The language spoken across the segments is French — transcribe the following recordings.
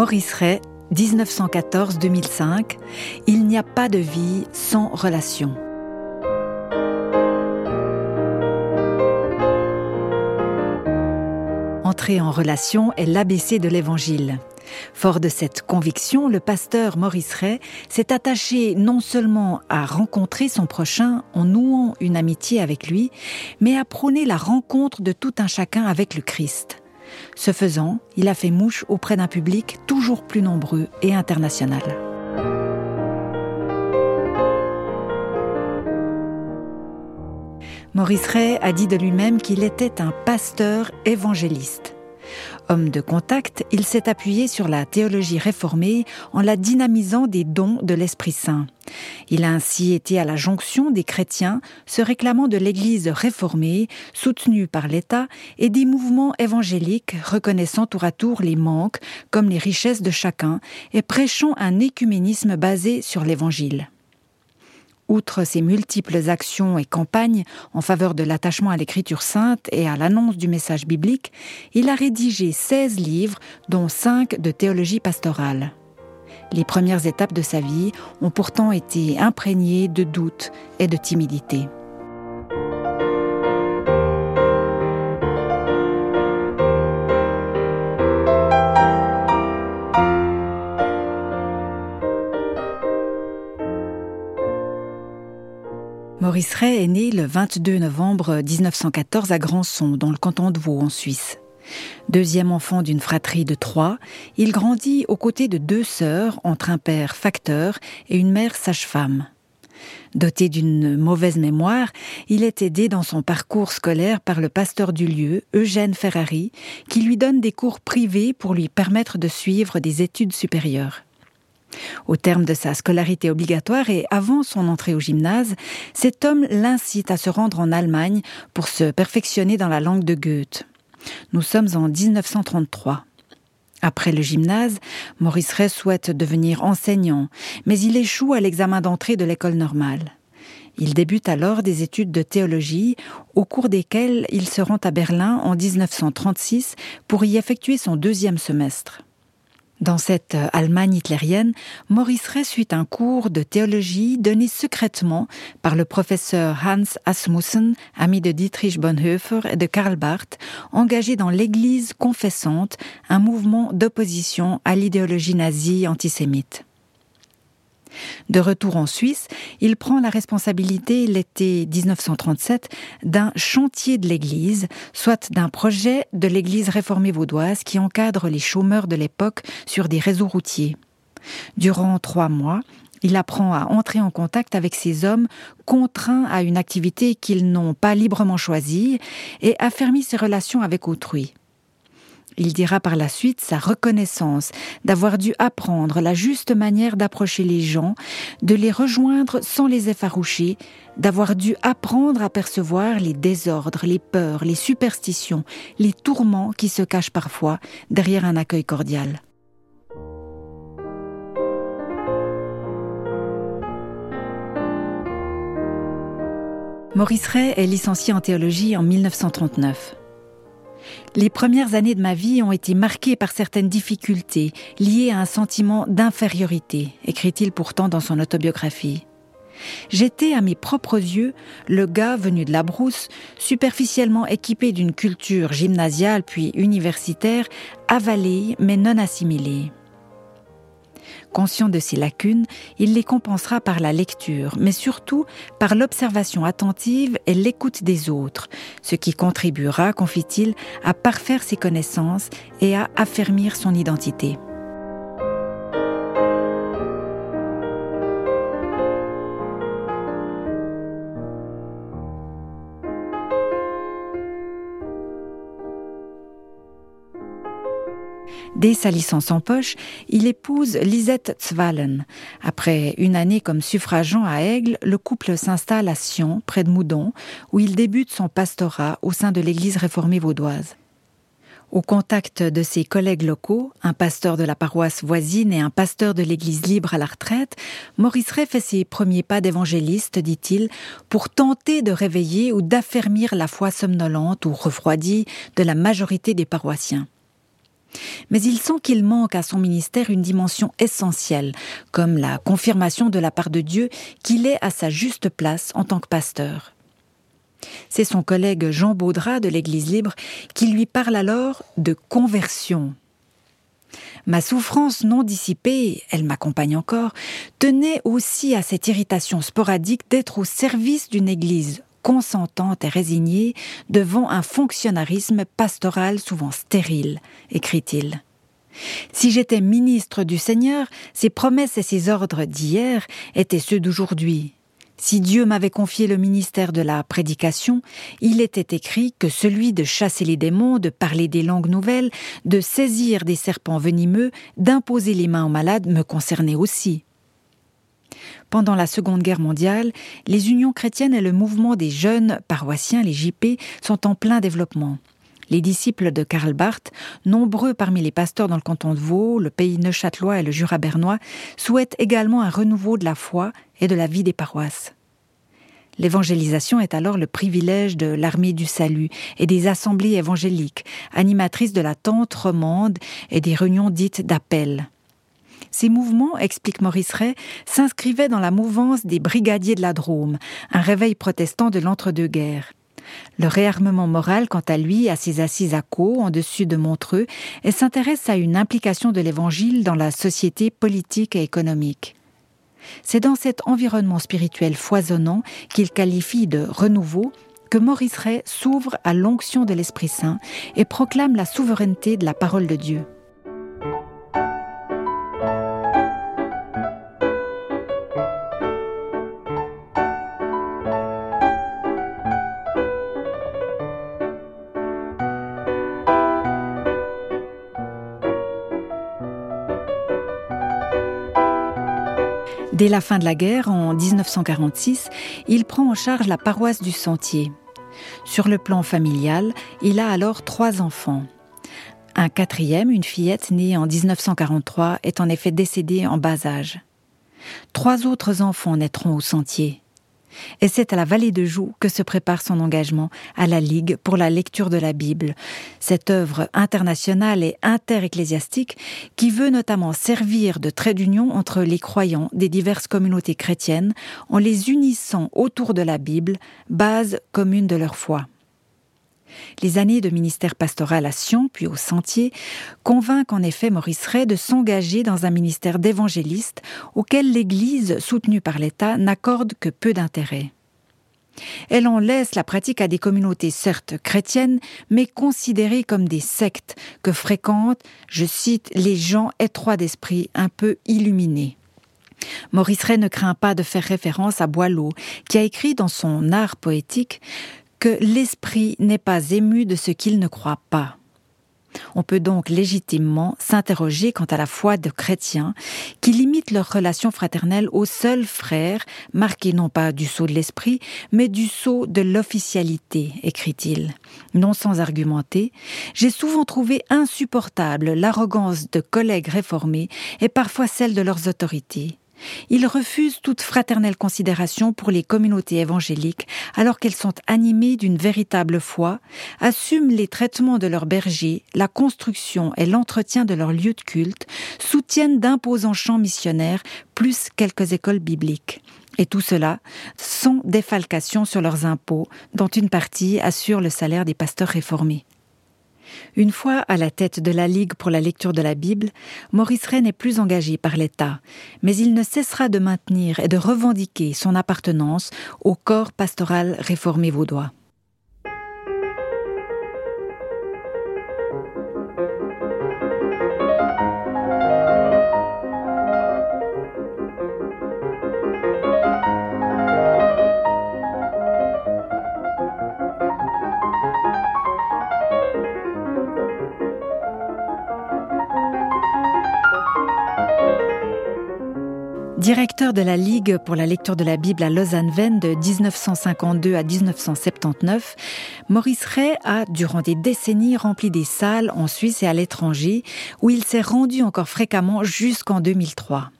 Maurice Ray, 1914-2005, Il n'y a pas de vie sans relation. Entrer en relation est l'ABC de l'Évangile. Fort de cette conviction, le pasteur Maurice Ray s'est attaché non seulement à rencontrer son prochain en nouant une amitié avec lui, mais à prôner la rencontre de tout un chacun avec le Christ. Ce faisant, il a fait mouche auprès d'un public toujours plus nombreux et international. Maurice Ray a dit de lui-même qu'il était un pasteur évangéliste. Homme de contact, il s'est appuyé sur la théologie réformée en la dynamisant des dons de l'Esprit Saint. Il a ainsi été à la jonction des chrétiens se réclamant de l'Église réformée, soutenue par l'État, et des mouvements évangéliques reconnaissant tour à tour les manques comme les richesses de chacun et prêchant un écuménisme basé sur l'Évangile. Outre ses multiples actions et campagnes en faveur de l'attachement à l'écriture sainte et à l'annonce du message biblique, il a rédigé 16 livres, dont 5 de théologie pastorale. Les premières étapes de sa vie ont pourtant été imprégnées de doutes et de timidité. Maurice est né le 22 novembre 1914 à Grandson, dans le canton de Vaud, en Suisse. Deuxième enfant d'une fratrie de trois, il grandit aux côtés de deux sœurs entre un père facteur et une mère sage-femme. Doté d'une mauvaise mémoire, il est aidé dans son parcours scolaire par le pasteur du lieu, Eugène Ferrari, qui lui donne des cours privés pour lui permettre de suivre des études supérieures. Au terme de sa scolarité obligatoire et avant son entrée au gymnase, cet homme l'incite à se rendre en Allemagne pour se perfectionner dans la langue de Goethe. Nous sommes en 1933. Après le gymnase, Maurice Ray souhaite devenir enseignant, mais il échoue à l'examen d'entrée de l'école normale. Il débute alors des études de théologie, au cours desquelles il se rend à Berlin en 1936 pour y effectuer son deuxième semestre. Dans cette euh, Allemagne hitlérienne, Maurice Ray suit un cours de théologie donné secrètement par le professeur Hans Asmussen, ami de Dietrich Bonhoeffer et de Karl Barth, engagé dans l'Église confessante, un mouvement d'opposition à l'idéologie nazie antisémite. De retour en Suisse, il prend la responsabilité l'été 1937 d'un chantier de l'Église, soit d'un projet de l'Église réformée vaudoise qui encadre les chômeurs de l'époque sur des réseaux routiers. Durant trois mois, il apprend à entrer en contact avec ces hommes contraints à une activité qu'ils n'ont pas librement choisie et affermit ses relations avec autrui. Il dira par la suite sa reconnaissance d'avoir dû apprendre la juste manière d'approcher les gens, de les rejoindre sans les effaroucher, d'avoir dû apprendre à percevoir les désordres, les peurs, les superstitions, les tourments qui se cachent parfois derrière un accueil cordial. Maurice Ray est licencié en théologie en 1939. Les premières années de ma vie ont été marquées par certaines difficultés liées à un sentiment d'infériorité, écrit-il pourtant dans son autobiographie. J'étais à mes propres yeux le gars venu de la brousse, superficiellement équipé d'une culture gymnasiale puis universitaire, avalée mais non assimilée. Conscient de ses lacunes, il les compensera par la lecture, mais surtout par l'observation attentive et l'écoute des autres, ce qui contribuera, confie-t-il, à parfaire ses connaissances et à affermir son identité. Dès sa licence en poche, il épouse Lisette Zwallen. Après une année comme suffragant à Aigle, le couple s'installe à Sion, près de Moudon, où il débute son pastorat au sein de l'église réformée vaudoise. Au contact de ses collègues locaux, un pasteur de la paroisse voisine et un pasteur de l'église libre à la retraite, Maurice Ray fait ses premiers pas d'évangéliste, dit-il, pour tenter de réveiller ou d'affermir la foi somnolente ou refroidie de la majorité des paroissiens. Mais il sent qu'il manque à son ministère une dimension essentielle, comme la confirmation de la part de Dieu qu'il est à sa juste place en tant que pasteur. C'est son collègue Jean Baudrat de l'Église libre qui lui parle alors de conversion. Ma souffrance non dissipée, elle m'accompagne encore, tenait aussi à cette irritation sporadique d'être au service d'une Église consentante et résignée devant un fonctionnarisme pastoral souvent stérile, écrit-il. Si j'étais ministre du Seigneur, ses promesses et ses ordres d'hier étaient ceux d'aujourd'hui. Si Dieu m'avait confié le ministère de la prédication, il était écrit que celui de chasser les démons, de parler des langues nouvelles, de saisir des serpents venimeux, d'imposer les mains aux malades me concernait aussi. Pendant la Seconde Guerre mondiale, les unions chrétiennes et le mouvement des jeunes paroissiens, les JP, sont en plein développement. Les disciples de Karl Barth, nombreux parmi les pasteurs dans le canton de Vaud, le pays neuchâtelois et le Jura bernois, souhaitent également un renouveau de la foi et de la vie des paroisses. L'évangélisation est alors le privilège de l'armée du salut et des assemblées évangéliques, animatrices de la tente romande et des réunions dites d'appel. Ces mouvements, explique Maurice Ray, s'inscrivaient dans la mouvance des brigadiers de la Drôme, un réveil protestant de l'entre-deux-guerres. Le réarmement moral, quant à lui, a ses assises à Caux, en dessus de Montreux, et s'intéresse à une implication de l'Évangile dans la société politique et économique. C'est dans cet environnement spirituel foisonnant qu'il qualifie de renouveau que Maurice Ray s'ouvre à l'onction de l'Esprit Saint et proclame la souveraineté de la parole de Dieu. Dès la fin de la guerre, en 1946, il prend en charge la paroisse du Sentier. Sur le plan familial, il a alors trois enfants. Un quatrième, une fillette née en 1943, est en effet décédée en bas âge. Trois autres enfants naîtront au Sentier. Et c'est à la vallée de Joux que se prépare son engagement à la Ligue pour la lecture de la Bible, cette œuvre internationale et interecclésiastique qui veut notamment servir de trait d'union entre les croyants des diverses communautés chrétiennes en les unissant autour de la Bible, base commune de leur foi. Les années de ministère pastoral à Sion, puis au Sentier, convainquent en effet Maurice Ray de s'engager dans un ministère d'évangéliste auquel l'Église, soutenue par l'État, n'accorde que peu d'intérêt. Elle en laisse la pratique à des communautés certes chrétiennes, mais considérées comme des sectes que fréquentent, je cite, les gens étroits d'esprit, un peu illuminés. Maurice Ray ne craint pas de faire référence à Boileau, qui a écrit dans son art poétique que l'esprit n'est pas ému de ce qu'il ne croit pas. On peut donc légitimement s'interroger quant à la foi de chrétiens qui limitent leur relation fraternelle aux seuls frères, marqués non pas du sceau de l'esprit, mais du sceau de l'officialité, écrit-il. Non sans argumenter, j'ai souvent trouvé insupportable l'arrogance de collègues réformés et parfois celle de leurs autorités. Ils refusent toute fraternelle considération pour les communautés évangéliques alors qu'elles sont animées d'une véritable foi, assument les traitements de leurs bergers, la construction et l'entretien de leurs lieux de culte, soutiennent d'imposants champs missionnaires plus quelques écoles bibliques. Et tout cela sans défalcation sur leurs impôts, dont une partie assure le salaire des pasteurs réformés. Une fois à la tête de la Ligue pour la lecture de la Bible, Maurice Ray n'est plus engagé par l'État, mais il ne cessera de maintenir et de revendiquer son appartenance au corps pastoral réformé vaudois. De la Ligue pour la lecture de la Bible à Lausanne-Vennes de 1952 à 1979, Maurice Ray a, durant des décennies, rempli des salles en Suisse et à l'étranger, où il s'est rendu encore fréquemment jusqu'en 2003.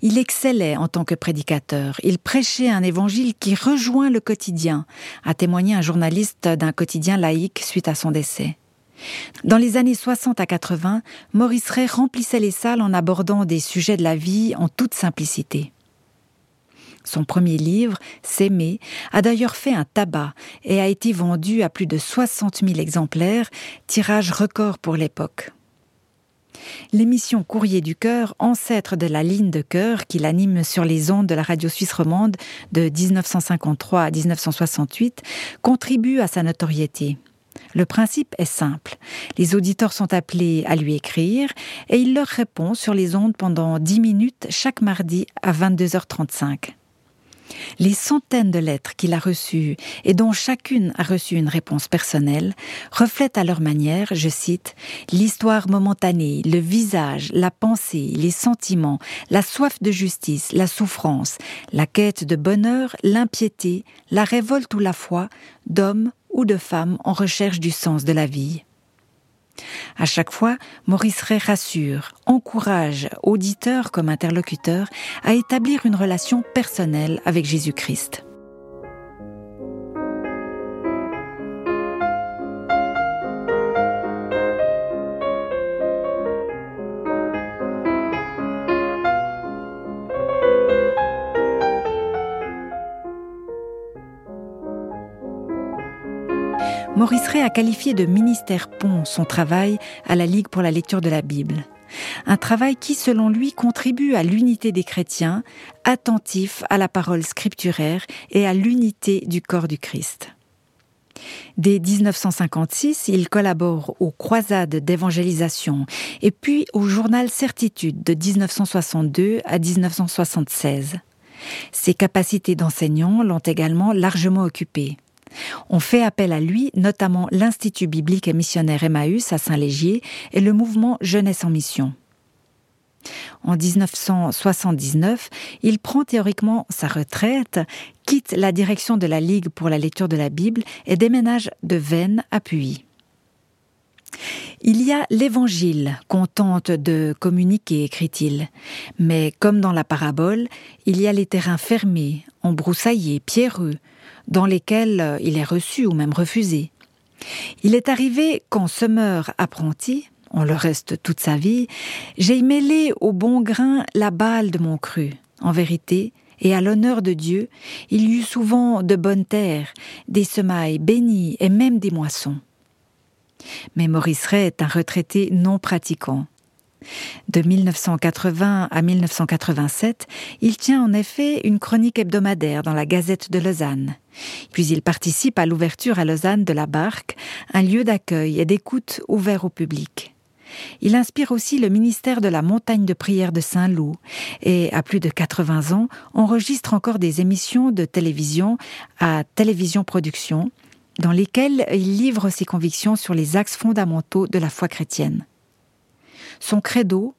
Il excellait en tant que prédicateur. Il prêchait un évangile qui rejoint le quotidien, a témoigné un journaliste d'un quotidien laïque suite à son décès. Dans les années 60 à 80, Maurice Ray remplissait les salles en abordant des sujets de la vie en toute simplicité. Son premier livre, S'aimer, a d'ailleurs fait un tabac et a été vendu à plus de 60 000 exemplaires, tirage record pour l'époque. L'émission Courrier du cœur, ancêtre de la ligne de cœur qu'il anime sur les ondes de la radio suisse romande de 1953 à 1968, contribue à sa notoriété. Le principe est simple. Les auditeurs sont appelés à lui écrire et il leur répond sur les ondes pendant 10 minutes chaque mardi à 22h35. Les centaines de lettres qu'il a reçues et dont chacune a reçu une réponse personnelle reflètent à leur manière, je cite, l'histoire momentanée, le visage, la pensée, les sentiments, la soif de justice, la souffrance, la quête de bonheur, l'impiété, la révolte ou la foi d'hommes ou de femmes en recherche du sens de la vie. À chaque fois, Maurice Ray rassure, encourage auditeurs comme interlocuteurs à établir une relation personnelle avec Jésus-Christ. Maurice Ray a qualifié de ministère pont son travail à la Ligue pour la lecture de la Bible. Un travail qui, selon lui, contribue à l'unité des chrétiens, attentif à la parole scripturaire et à l'unité du corps du Christ. Dès 1956, il collabore aux croisades d'évangélisation et puis au journal Certitude de 1962 à 1976. Ses capacités d'enseignant l'ont également largement occupé. On fait appel à lui, notamment l'Institut biblique et missionnaire Emmaüs à Saint-Légier et le mouvement Jeunesse en mission. En 1979, il prend théoriquement sa retraite, quitte la direction de la Ligue pour la lecture de la Bible et déménage de Vennes à Puy. Il y a l'évangile qu'on tente de communiquer, écrit-il. Mais comme dans la parabole, il y a les terrains fermés, embroussaillés, pierreux, dans lesquels euh, il est reçu ou même refusé. Il est arrivé qu'en semeur apprenti, on le reste toute sa vie, j'ai mêlé au bon grain la balle de mon cru. En vérité, et à l'honneur de Dieu, il y eut souvent de bonnes terres, des semailles bénies et même des moissons. Mais Maurice Ray est un retraité non pratiquant. De 1980 à 1987, il tient en effet une chronique hebdomadaire dans la Gazette de Lausanne. Puis il participe à l'ouverture à Lausanne de la Barque, un lieu d'accueil et d'écoute ouvert au public. Il inspire aussi le ministère de la montagne de prière de Saint-Loup et, à plus de 80 ans, enregistre encore des émissions de télévision à Télévision Production, dans lesquelles il livre ses convictions sur les axes fondamentaux de la foi chrétienne. Son credo,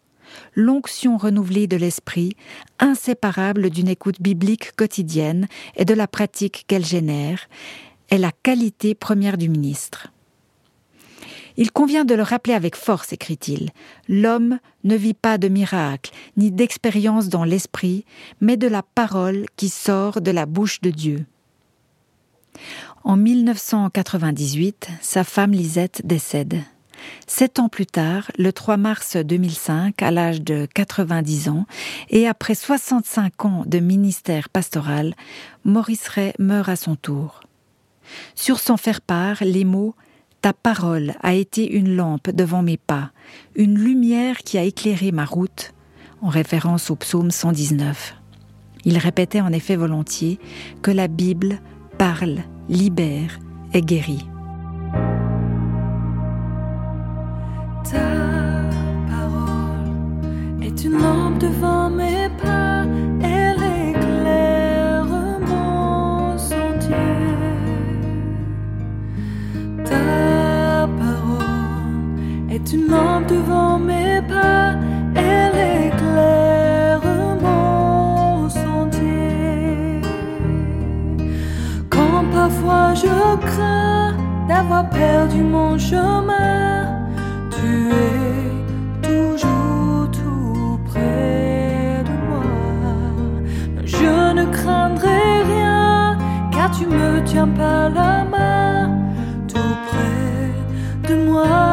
l'onction renouvelée de l'esprit, inséparable d'une écoute biblique quotidienne et de la pratique qu'elle génère, est la qualité première du ministre. Il convient de le rappeler avec force, écrit-il. L'homme ne vit pas de miracles, ni d'expérience dans l'esprit, mais de la parole qui sort de la bouche de Dieu. En 1998, sa femme Lisette décède. Sept ans plus tard, le 3 mars 2005, à l'âge de 90 ans, et après 65 ans de ministère pastoral, Maurice Ray meurt à son tour. Sur son faire-part, les mots Ta parole a été une lampe devant mes pas, une lumière qui a éclairé ma route, en référence au psaume 119. Il répétait en effet volontiers que la Bible parle, libère et guérit. Une lampe devant mes pas, elle éclaire mon sentier. Ta parole est une lampe devant mes pas, elle éclaire mon sentier. Quand parfois je crains d'avoir perdu mon chemin, tu es tu me tiens pas la main, tout près de moi.